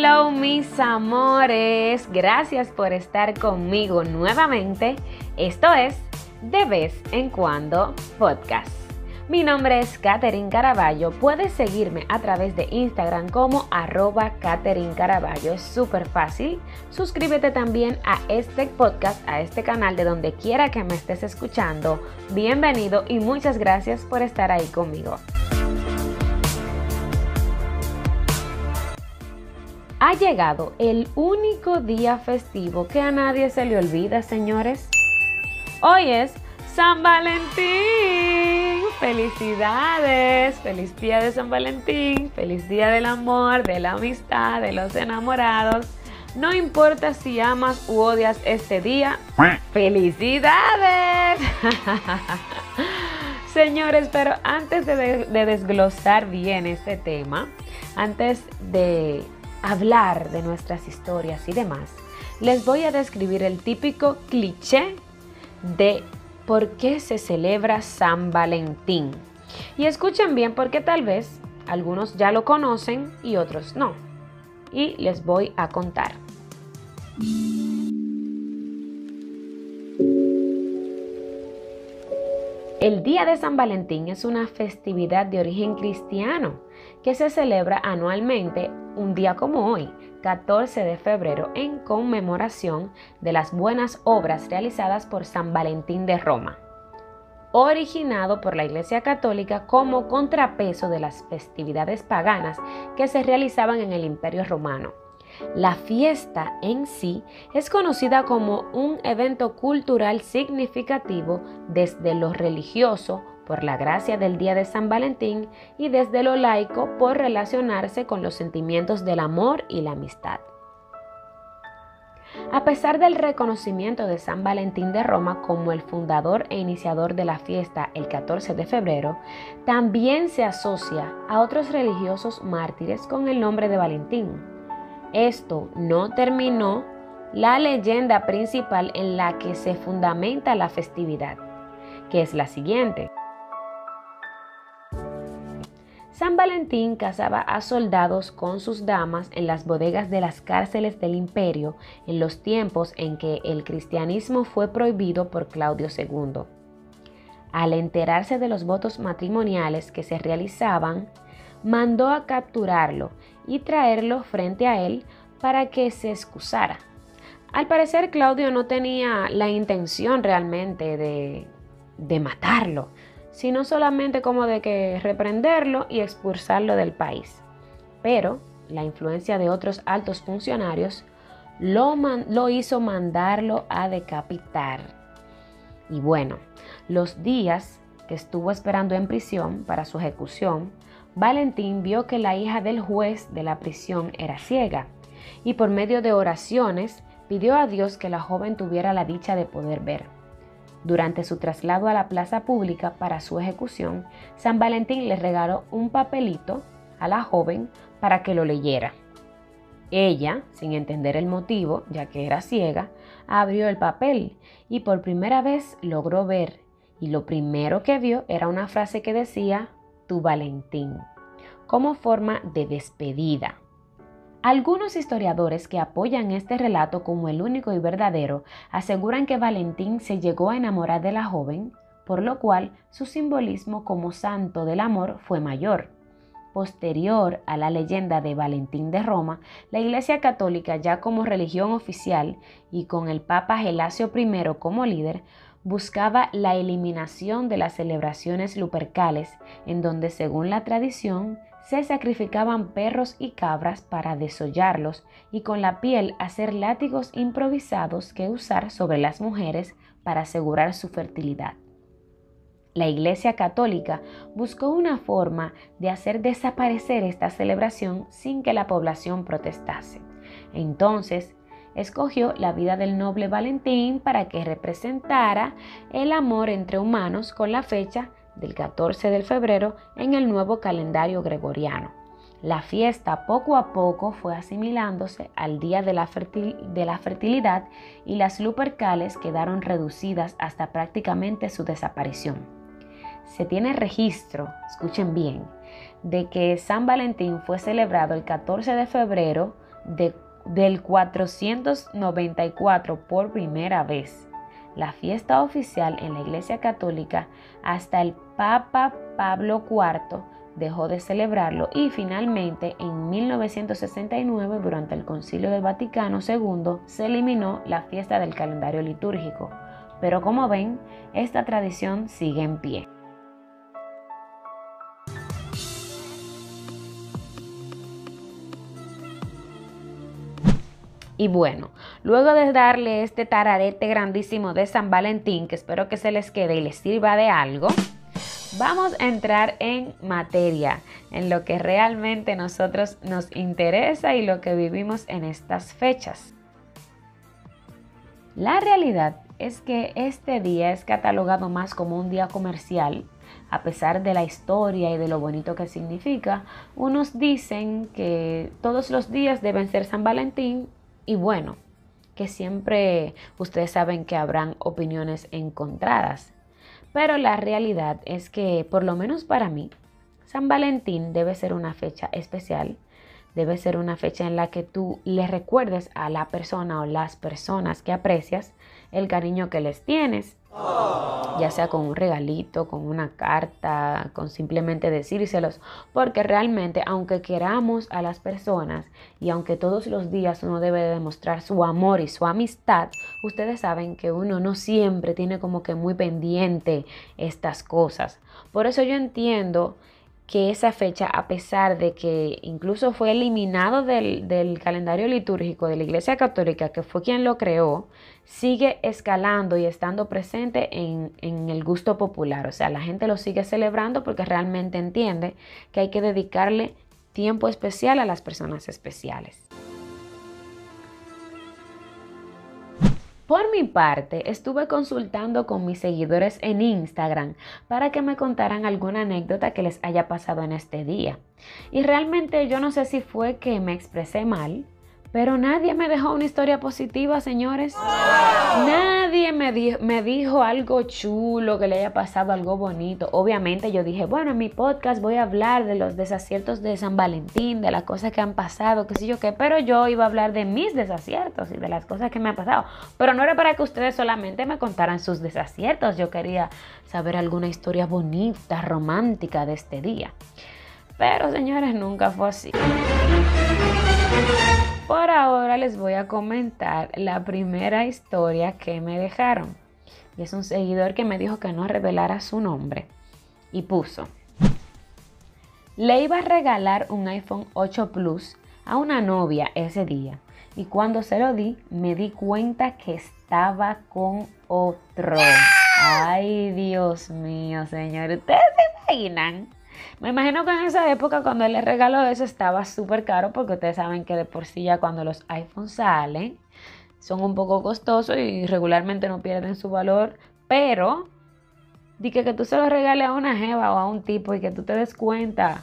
Hello mis amores, gracias por estar conmigo nuevamente. Esto es De vez en cuando podcast. Mi nombre es Katherine Caraballo. Puedes seguirme a través de Instagram como arroba Katherine Caraballo. Es súper fácil. Suscríbete también a este podcast, a este canal de donde quiera que me estés escuchando. Bienvenido y muchas gracias por estar ahí conmigo. Ha llegado el único día festivo que a nadie se le olvida, señores. Hoy es San Valentín. Felicidades. Feliz día de San Valentín. Feliz día del amor, de la amistad, de los enamorados. No importa si amas u odias este día. ¡Felicidades! Señores, pero antes de, de, desglosar bien este tema, antes de hablar de nuestras historias y demás, les voy a describir el típico cliché de por qué se celebra San Valentín. Y escuchen bien porque tal vez algunos ya lo conocen y otros no. Y les voy a contar. El Día de San Valentín es una festividad de origen cristiano que se celebra anualmente un día como hoy, 14 de febrero, en conmemoración de las buenas obras realizadas por San Valentín de Roma, originado por la Iglesia Católica como contrapeso de las festividades paganas que se realizaban en el Imperio Romano. La fiesta en sí es conocida como un evento cultural significativo desde lo religioso, por la gracia del Día de San Valentín y desde lo laico por relacionarse con los sentimientos del amor y la amistad. A pesar del reconocimiento de San Valentín de Roma como el fundador e iniciador de la fiesta el 14 de febrero, también se asocia a otros religiosos mártires con el nombre de Valentín. Esto no terminó la leyenda principal en la que se fundamenta la festividad, que es la siguiente. San Valentín casaba a soldados con sus damas en las bodegas de las cárceles del imperio en los tiempos en que el cristianismo fue prohibido por Claudio II. Al enterarse de los votos matrimoniales que se realizaban, mandó a capturarlo y traerlo frente a él para que se excusara. Al parecer Claudio no tenía la intención realmente de, de matarlo, sino solamente como de que reprenderlo y expulsarlo del país. Pero la influencia de otros altos funcionarios lo, lo hizo mandarlo a decapitar. Y bueno, los días que estuvo esperando en prisión para su ejecución, Valentín vio que la hija del juez de la prisión era ciega y por medio de oraciones pidió a Dios que la joven tuviera la dicha de poder ver. Durante su traslado a la plaza pública para su ejecución, San Valentín le regaló un papelito a la joven para que lo leyera. Ella, sin entender el motivo, ya que era ciega, abrió el papel y por primera vez logró ver, y lo primero que vio era una frase que decía, tu Valentín, como forma de despedida. Algunos historiadores que apoyan este relato como el único y verdadero aseguran que Valentín se llegó a enamorar de la joven, por lo cual su simbolismo como santo del amor fue mayor. Posterior a la leyenda de Valentín de Roma, la Iglesia Católica ya como religión oficial y con el Papa Gelasio I como líder, buscaba la eliminación de las celebraciones lupercales, en donde según la tradición se sacrificaban perros y cabras para desollarlos y con la piel hacer látigos improvisados que usar sobre las mujeres para asegurar su fertilidad. La Iglesia Católica buscó una forma de hacer desaparecer esta celebración sin que la población protestase. Entonces, escogió la vida del noble Valentín para que representara el amor entre humanos con la fecha del 14 de febrero en el nuevo calendario gregoriano. La fiesta poco a poco fue asimilándose al día de la, de fertilidad y las lupercales quedaron reducidas hasta prácticamente su desaparición. Se tiene registro, escuchen bien, de que San Valentín fue celebrado el 14 de febrero del 494 por primera vez la fiesta oficial en la Iglesia Católica hasta el Papa Pablo IV dejó de celebrarlo y finalmente en 1969 durante el Concilio del Vaticano II se eliminó la fiesta del calendario litúrgico. Pero como ven, esta tradición sigue en pie. Y bueno, luego de darle este tararete grandísimo de San Valentín, que espero que se les quede y les sirva de algo, vamos a entrar en materia, en lo que realmente nosotros nos interesa y lo que vivimos en estas fechas. La realidad es que este día es catalogado más como un día comercial, a pesar de la historia y de lo bonito que significa. Unos dicen que todos los días deben ser San Valentín y bueno, que siempre ustedes saben que habrán opiniones encontradas. Pero la realidad es que, por lo menos para mí, San Valentín debe ser una fecha especial, debe ser una fecha en la que tú le recuerdes a la persona o las personas que aprecias el cariño que les tienes ya sea con un regalito, con una carta, con simplemente decírselos, porque realmente aunque queramos a las personas y aunque todos los días uno debe demostrar su amor y su amistad, ustedes saben que uno no siempre tiene como que muy pendiente estas cosas. Por eso yo entiendo que esa fecha, a pesar de que incluso fue eliminado del, calendario litúrgico de la Iglesia Católica, que fue quien lo creó, sigue escalando y estando presente en, en el gusto popular. O sea, la gente lo sigue celebrando porque realmente entiende que hay que dedicarle tiempo especial a las personas especiales. Por mi parte, estuve consultando con mis seguidores en Instagram para que me contaran alguna anécdota que les haya pasado en este día. Y realmente yo no sé si fue que me expresé mal, pero nadie me dejó una historia positiva, señores. Nadie me, me dijo algo chulo, que le haya pasado algo bonito. Obviamente yo dije, bueno, en mi podcast voy a hablar de los desaciertos de San Valentín, de las cosas que han pasado, qué sé yo qué, pero yo iba a hablar de mis desaciertos y de las cosas que me han pasado. Pero no era para que ustedes solamente me contaran sus desaciertos, yo quería saber alguna historia bonita, romántica de este día. Pero señores, nunca fue así. Por ahora les voy a comentar la primera historia que me dejaron. Y es un seguidor que me dijo que no revelara su nombre. Y puso, le iba a regalar un iPhone 8 Plus a una novia ese día. Y cuando se lo di, me di cuenta que estaba con otro. Ay, Dios mío, señor. ¿Ustedes se imaginan? Me imagino que en esa época cuando él le regaló eso estaba súper caro porque ustedes saben que de por sí ya cuando los iPhones salen son un poco costosos y regularmente no pierden su valor, pero di que, que tú se lo regales a una jeva o a un tipo y que tú te des cuenta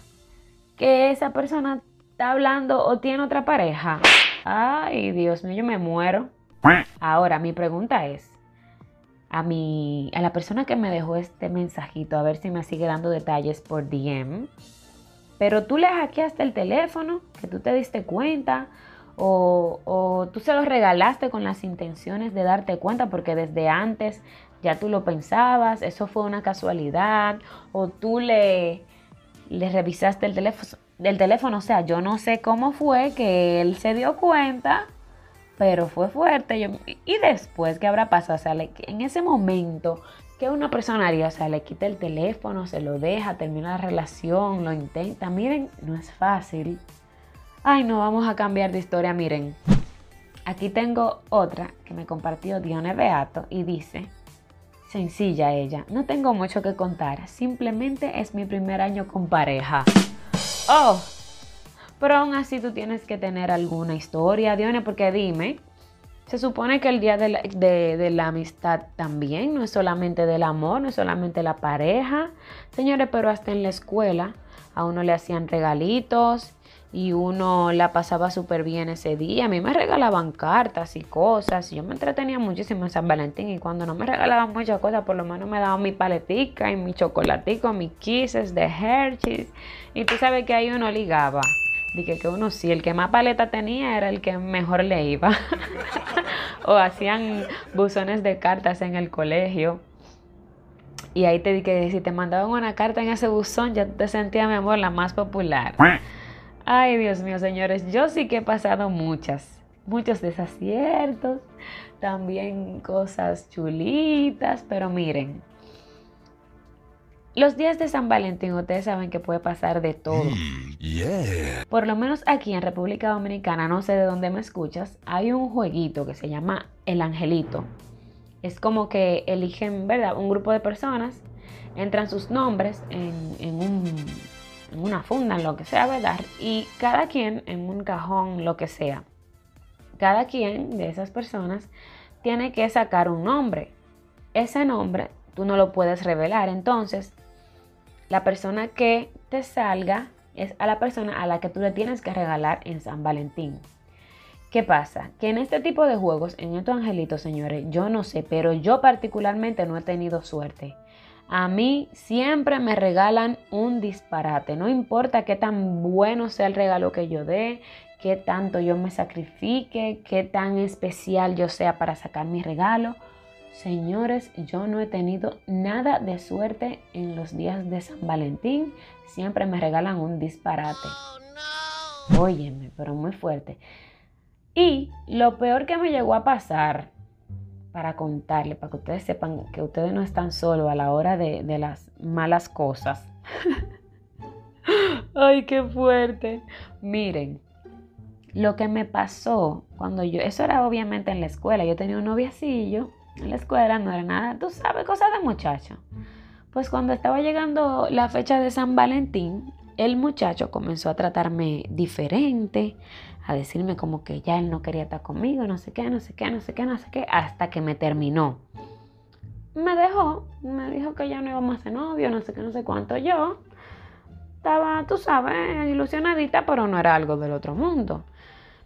que esa persona está hablando o tiene otra pareja. Ay, Dios mío, yo me muero. Ahora, mi pregunta es, a, mi, a la persona que me dejó este mensajito, a ver si me sigue dando detalles por DM. Pero tú le hackeaste el teléfono, que tú te diste cuenta, o, o tú se lo regalaste con las intenciones de darte cuenta, porque desde antes ya tú lo pensabas, eso fue una casualidad, o tú le, le revisaste el teléfono, del teléfono, o sea, yo no sé cómo fue que él se dio cuenta pero fue fuerte. y después, ¿qué habrá pasado? O sea, en ese momento, ¿qué una persona haría? O sea, le quita el teléfono, se lo deja, termina la relación, lo intenta. Miren, no es fácil. Ay, no, vamos a cambiar de historia. Miren, aquí tengo otra que me compartió Dione Beato y dice, sencilla ella, no tengo mucho que contar, simplemente es mi primer año con pareja. Oh, pero aún así tú tienes que tener alguna historia, Dione, porque dime, se supone que el día de la, de la, amistad también, no es solamente del amor, no es solamente la pareja. Señores, pero hasta en la escuela a uno le hacían regalitos y uno la pasaba súper bien ese día. A mí me regalaban cartas y cosas. Yo me entretenía muchísimo en San Valentín y cuando no me regalaban muchas cosas, por lo menos me daban mi paletica y mi chocolatico, mis kisses de Hershey's. Y tú sabes que ahí uno ligaba Dije que uno sí, el que más paleta tenía era el que mejor le iba. o hacían buzones de cartas en el colegio. Y ahí te dije si te mandaban una carta en ese buzón, ya te sentía, mi amor, la más popular. Ay, Dios mío, señores, yo sí que he pasado muchas, muchos desaciertos, también cosas chulitas, pero miren, los días de San Valentín, ustedes saben que puede pasar de todo. Mm, Por lo menos aquí en República Dominicana, no sé de dónde me escuchas, hay un jueguito que se llama El Angelito. Es como que eligen, ¿verdad? Un grupo de personas, entran sus nombres en, en una funda, en lo que sea, ¿verdad? Y cada quien en un cajón, lo que sea. Cada quien de esas personas tiene que sacar un nombre. Ese nombre tú no lo puedes revelar. Entonces, la persona que te salga es a la persona a la que tú le tienes que regalar en San Valentín. ¿Qué pasa? Que en este tipo de juegos, en estos angelitos, señores, yo no sé, pero yo particularmente no he tenido suerte. A mí siempre me regalan un disparate. No importa qué tan bueno sea el regalo que yo dé, qué tanto yo me sacrifique, qué tan especial yo sea para sacar mi regalo. Señores, yo no he tenido nada de suerte en los días de San Valentín. Siempre me regalan un disparate. Óyeme, pero muy fuerte. Y lo peor que me llegó a pasar, para contarle, para que ustedes sepan que ustedes no están solos a la hora de, de las malas cosas. Ay, qué fuerte. Miren, lo que me pasó cuando yo, eso era obviamente en la escuela, yo tenía un noviacillo en la escuela, no era nada, tú sabes, cosas de muchacho. Pues cuando estaba llegando la fecha de San Valentín, el muchacho comenzó a tratarme diferente, a decirme como que ya él no quería estar conmigo, no sé qué, no sé qué, no sé qué, no sé qué, hasta que me terminó. Me dejó, me dijo que ya no íbamos a ser novio, no sé qué, no sé cuánto. Yo estaba, tú sabes, ilusionadita, pero no era algo del otro mundo.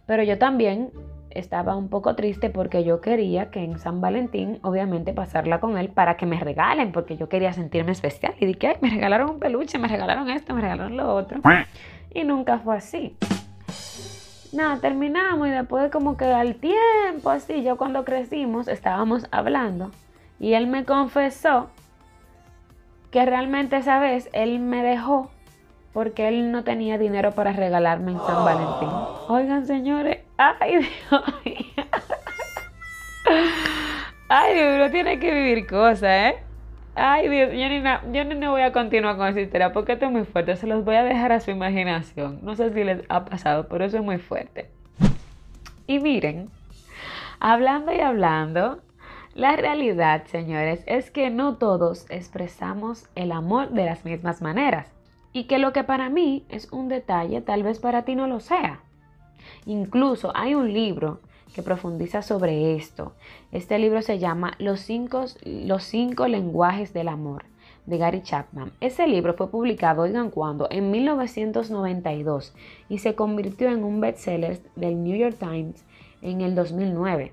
Pero yo también estaba un poco triste porque yo quería que en San Valentín, obviamente, pasarla con él para que me regalen, porque yo quería sentirme especial. Y dije, ay, me regalaron un peluche, me regalaron esto, me regalaron lo otro. Y nunca fue así. Nada, terminamos y después como que al tiempo, así, yo cuando crecimos estábamos hablando y él me confesó que realmente esa vez él me dejó porque él no tenía dinero para regalarme en San Valentín. Oigan, señores, ay Dios. Ay, Dios, uno tiene que vivir cosas, ¿eh? Ay, Dios, yo ni, yo ni no voy a continuar con esa historia porque esto es muy fuerte. Se los voy a dejar a su imaginación. No sé si les ha pasado, pero eso es muy fuerte. Y miren, hablando y hablando, la realidad, señores, es que no todos expresamos el amor de las mismas maneras y que lo que para mí es un detalle tal vez para ti no lo sea. Incluso hay un libro que profundiza sobre esto. Este libro se llama Los cinco, lenguajes del amor de Gary Chapman. Ese libro fue publicado, oigan cuándo, en 1992 y se convirtió en un bestseller del New York Times en el 2009.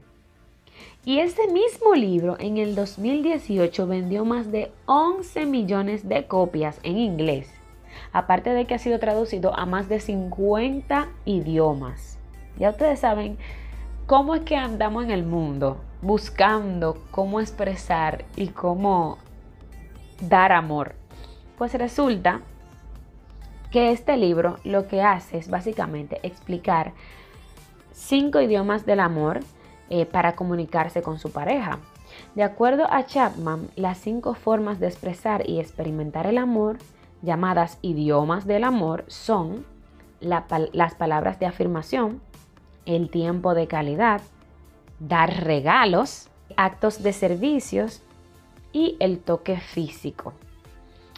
Y ese mismo libro en el 2018 vendió más de 11 millones de copias en inglés aparte de que ha sido traducido a más de 50 idiomas. Ya ustedes saben cómo es que andamos en el mundo buscando cómo expresar y cómo dar amor. Pues resulta que este libro lo que hace es básicamente explicar cinco idiomas del amor eh, para comunicarse con su pareja. De acuerdo a Chapman, las cinco formas de expresar y experimentar el amor llamadas idiomas del amor son las palabras de afirmación, el tiempo de calidad, dar regalos, actos de servicios y el toque físico.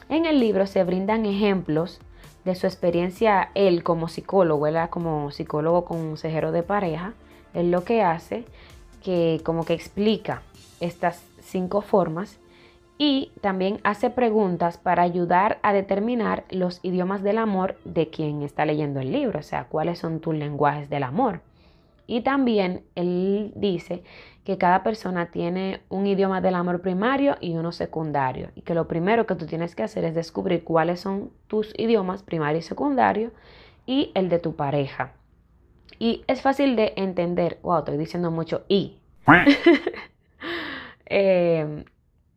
En el libro se brindan ejemplos de su experiencia él como psicólogo, él como psicólogo consejero de pareja, él lo que hace que como que explica estas cinco formas y también hace preguntas para ayudar a determinar los idiomas del amor de quien está leyendo el libro, o sea, cuáles son tus lenguajes del amor. Y también él dice que cada persona tiene un idioma del amor primario y uno secundario. Y que lo primero que tú tienes que hacer es descubrir cuáles son tus idiomas primario y secundario y el de tu pareja. Y es fácil de entender, wow, estoy diciendo mucho y. Eh,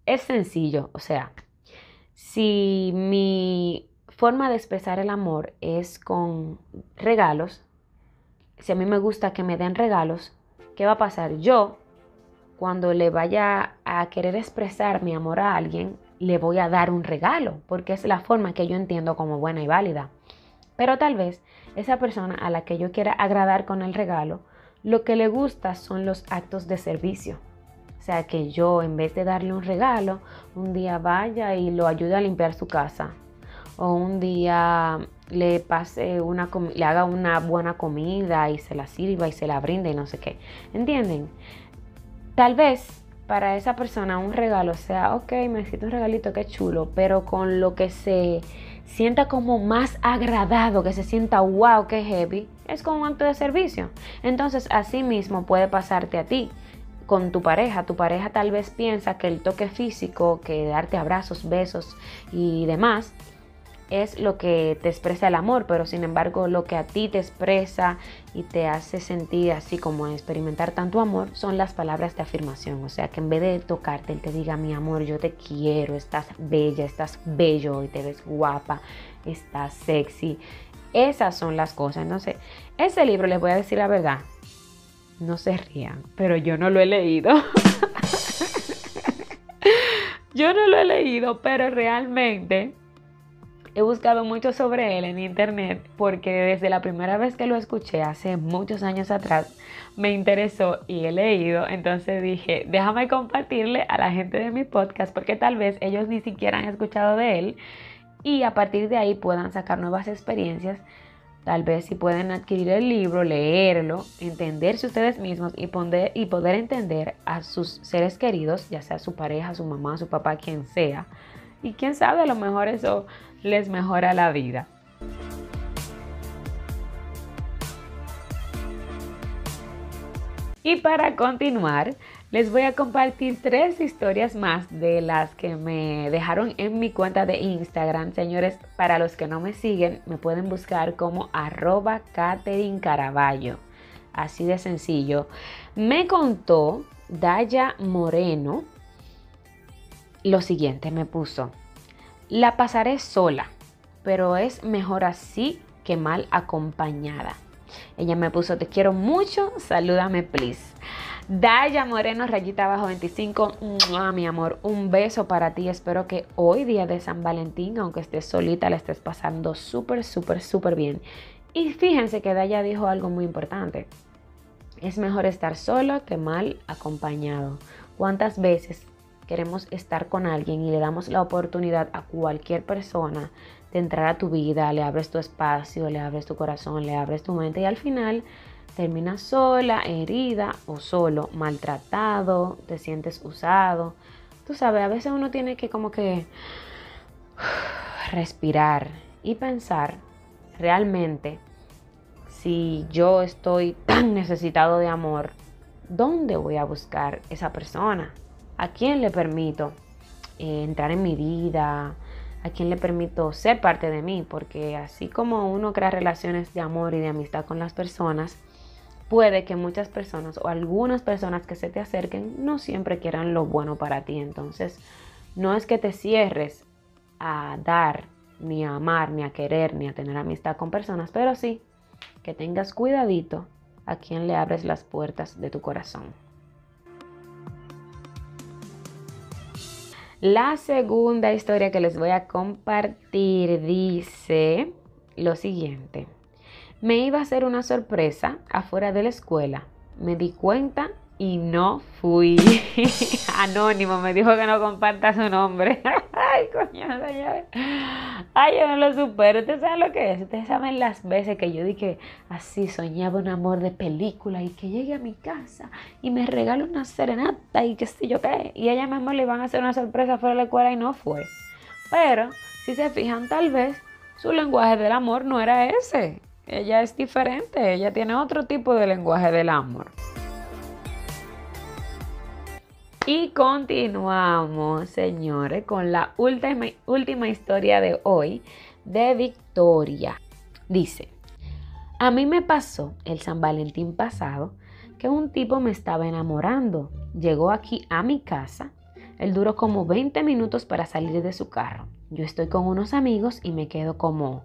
es sencillo, o sea, si mi forma de expresar el amor es con regalos, si a mí me gusta que me den regalos, ¿qué va a pasar? Yo, cuando le vaya a querer expresar mi amor a alguien, le voy a dar un regalo, porque es la forma que yo entiendo como buena y válida. Pero tal vez esa persona a la que yo quiera agradar con el regalo, lo que le gusta son los actos de servicio. O sea, que yo en vez de darle un regalo, un día vaya y lo ayude a limpiar su casa. O un día le pase una le haga una buena comida y se la sirva y se la brinde y no sé qué. ¿Entienden? Tal vez para esa persona un regalo sea, ok, me necesito un regalito, qué chulo, pero con lo que se sienta como más agradado, que se sienta wow, qué heavy, es como un acto de servicio. Entonces, así mismo puede pasarte a ti con tu pareja. Tu pareja tal vez piensa que el toque físico, que darte abrazos, besos y demás, es lo que te expresa el amor, pero sin embargo lo que a ti te expresa y te hace sentir así como experimentar tanto amor son las palabras de afirmación. O sea, que en vez de tocarte, él te diga, mi amor, yo te quiero, estás bella, estás bello y te ves guapa, estás sexy. Esas son las cosas. Entonces, ese libro, les voy a decir la verdad, no se rían, pero yo no lo he leído. yo no lo he leído, pero realmente he buscado mucho sobre él en internet porque desde la primera vez que lo escuché hace muchos años atrás me interesó y he leído. Entonces dije, déjame compartirle a la gente de mi podcast porque tal vez ellos ni siquiera han escuchado de él y a partir de ahí puedan sacar nuevas experiencias Tal vez si pueden adquirir el libro, leerlo, entenderse ustedes mismos y, poder, y poder entender a sus seres queridos, ya sea su pareja, su mamá, su papá, quien sea. Y quién sabe, a lo mejor eso les mejora la vida. Y para continuar, les voy a compartir tres historias más de las que me dejaron en mi cuenta de Instagram. Señores, para los que no me siguen, me pueden buscar como arroba Catherine Caraballo. Así de sencillo. Me contó Daya Moreno lo siguiente, me puso, la pasaré sola, pero es mejor así que mal acompañada. Ella me puso, te quiero mucho, salúdame please. Daya Moreno, rayita abajo 25. mi amor, un beso para ti. Espero que hoy, día de San Valentín, aunque estés solita, la estés pasando súper, súper, súper bien. Y fíjense que Daya dijo algo muy importante. Es mejor estar solo que mal acompañado. ¿Cuántas veces queremos estar con alguien y le damos la oportunidad a cualquier persona de entrar a tu vida, le abres tu espacio, le abres tu corazón, le abres tu mente y al final terminas sola, herida o solo, maltratado, te sientes usado. Tú sabes, a veces uno tiene que como que respirar y pensar realmente si yo estoy tan necesitado de amor, ¿dónde voy a buscar esa persona? ¿A quién le permito eh, entrar en mi vida? ¿A quién le permito ser parte de mí? Porque así como uno crea relaciones de amor y de amistad con las personas, puede que muchas personas o algunas personas que se te acerquen no siempre quieran lo bueno para ti. Entonces, no es que te cierres a dar, ni a amar, ni a querer, ni a tener amistad con personas, pero sí que tengas cuidadito a quien le abres las puertas de tu corazón. La segunda historia que les voy a compartir dice lo siguiente. Me iba a hacer una sorpresa afuera de la escuela. Me di cuenta y no fui. Anónimo me dijo que no comparta su nombre. Ay, coño, señores. Ay, yo no lo supero. Ustedes saben lo que es. Ustedes saben las veces que yo dije así soñaba un amor de película y que llegue a mi casa y me regale una serenata y qué sé yo qué. Y ella misma le iban a hacer una sorpresa fuera de la escuela y no fue. Pero, si se fijan, tal vez su lenguaje del amor no era ese. Ella es diferente, ella tiene otro tipo de lenguaje del amor. Y continuamos, señores, con la última, última historia de hoy de Victoria. Dice, A mí me pasó el San Valentín pasado que un tipo me estaba enamorando. Llegó aquí a mi casa. Él duró como 20 minutos para salir de su carro. Yo estoy con unos amigos y me quedo como,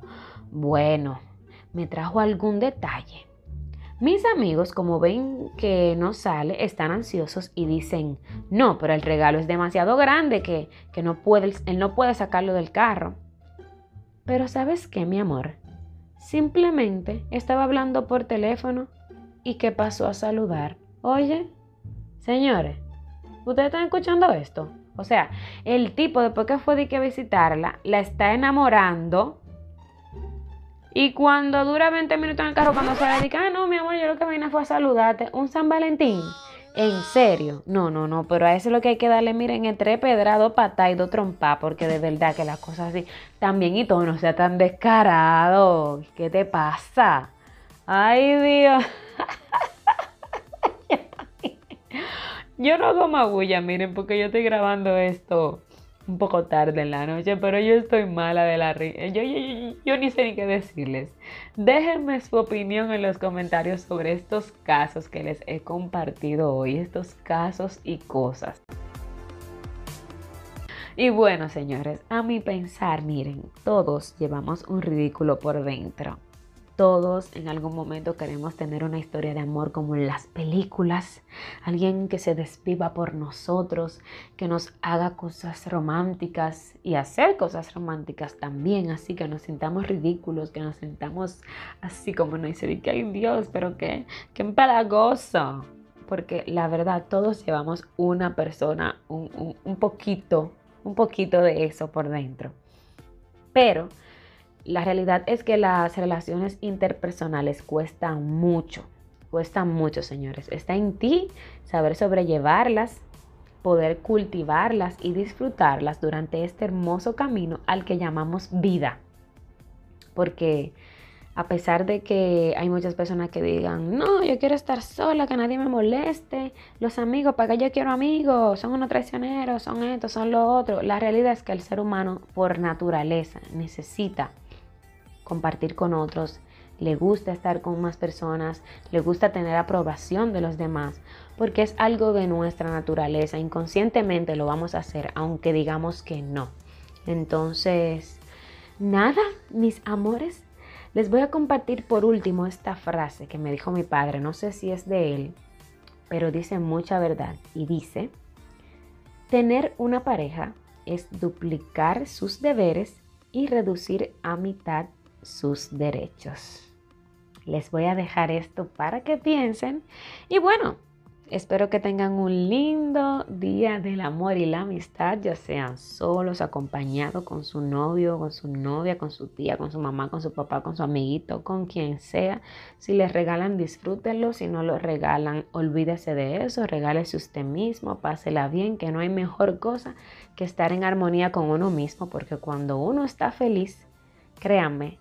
bueno, me trajo algún detalle. Mis amigos, como ven que no sale, están ansiosos y dicen, no, pero el regalo es demasiado grande que, que no puede, él no puede sacarlo del carro. Pero ¿sabes qué, mi amor? Simplemente estaba hablando por teléfono y que pasó a saludar. Oye, señores, ¿ustedes están escuchando esto? O sea, el tipo después que fue de que visitarla, la está enamorando y cuando dura 20 minutos en el carro, cuando se le dice, ah, no, mi amor, yo lo que vine fue a saludarte, un San Valentín. En serio, no, no, no, pero a eso es lo que hay que darle, miren, entre pedra, dos patas y dos trompas, porque de verdad que las cosas así, también y todo, no sea tan descarado. ¿Qué te pasa? Ay, Dios. yo no hago magulla, miren, porque yo estoy grabando esto un poco tarde en la noche, pero yo estoy mala de la risa. Yo, yo, ni sé ni qué decirles. Déjenme su opinión en los comentarios sobre estos casos que les he compartido hoy, estos casos y cosas. Y bueno, señores, a mi pensar, miren, todos llevamos un ridículo por dentro. Todos en algún momento queremos tener una historia de amor como en las películas, alguien que se despiva por nosotros, que nos haga cosas románticas y hacer cosas románticas también, así que nos sintamos ridículos, que nos sintamos así como no dice que ay Dios, pero qué, qué empalagoso. Porque la verdad, todos llevamos una persona, un, un poquito, un poquito de eso por dentro. Pero la realidad es que las relaciones interpersonales cuestan mucho, cuestan mucho, señores. Está en ti saber sobrellevarlas, poder cultivarlas y disfrutarlas durante este hermoso camino al que llamamos vida. Porque a pesar de que hay muchas personas que digan, no, yo quiero estar sola, que nadie me moleste, los amigos, ¿para qué yo quiero amigos? Son unos traicioneros, son estos, son lo otro. La realidad es que el ser humano por naturaleza necesita compartir con otros, le gusta estar con más personas, le gusta tener aprobación de los demás, porque es algo de nuestra naturaleza, inconscientemente lo vamos a hacer, aunque digamos que no. Entonces, nada, mis amores, les voy a compartir por último esta frase que me dijo mi padre, no sé si es de él, pero dice mucha verdad y dice, tener una pareja es duplicar sus deberes y reducir a mitad sus derechos. Les voy a dejar esto para que piensen y bueno, espero que tengan un lindo día del amor y la amistad, ya sean solos, acompañados con su novio, con su novia, con su tía, con su mamá, con su papá, con su amiguito, con quien sea. Si les regalan, disfrútenlo. Si no lo regalan, olvídese de eso. Regálese usted mismo, pásela bien, que no hay mejor cosa que estar en armonía con uno mismo, porque cuando uno está feliz, créanme,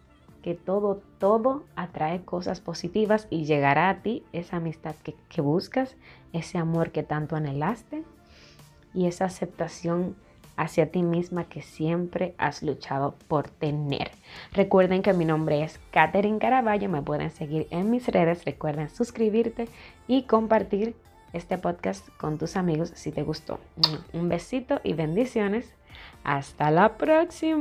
que todo, todo atrae cosas positivas y llegará a ti esa amistad que, que buscas, ese amor que tanto anhelaste y esa aceptación hacia ti misma que siempre has luchado por tener. Recuerden que mi nombre es Katherine Caraballo, me pueden seguir en mis redes, recuerden suscribirte y compartir este podcast con tus amigos si te gustó. Un besito y bendiciones. Hasta la próxima.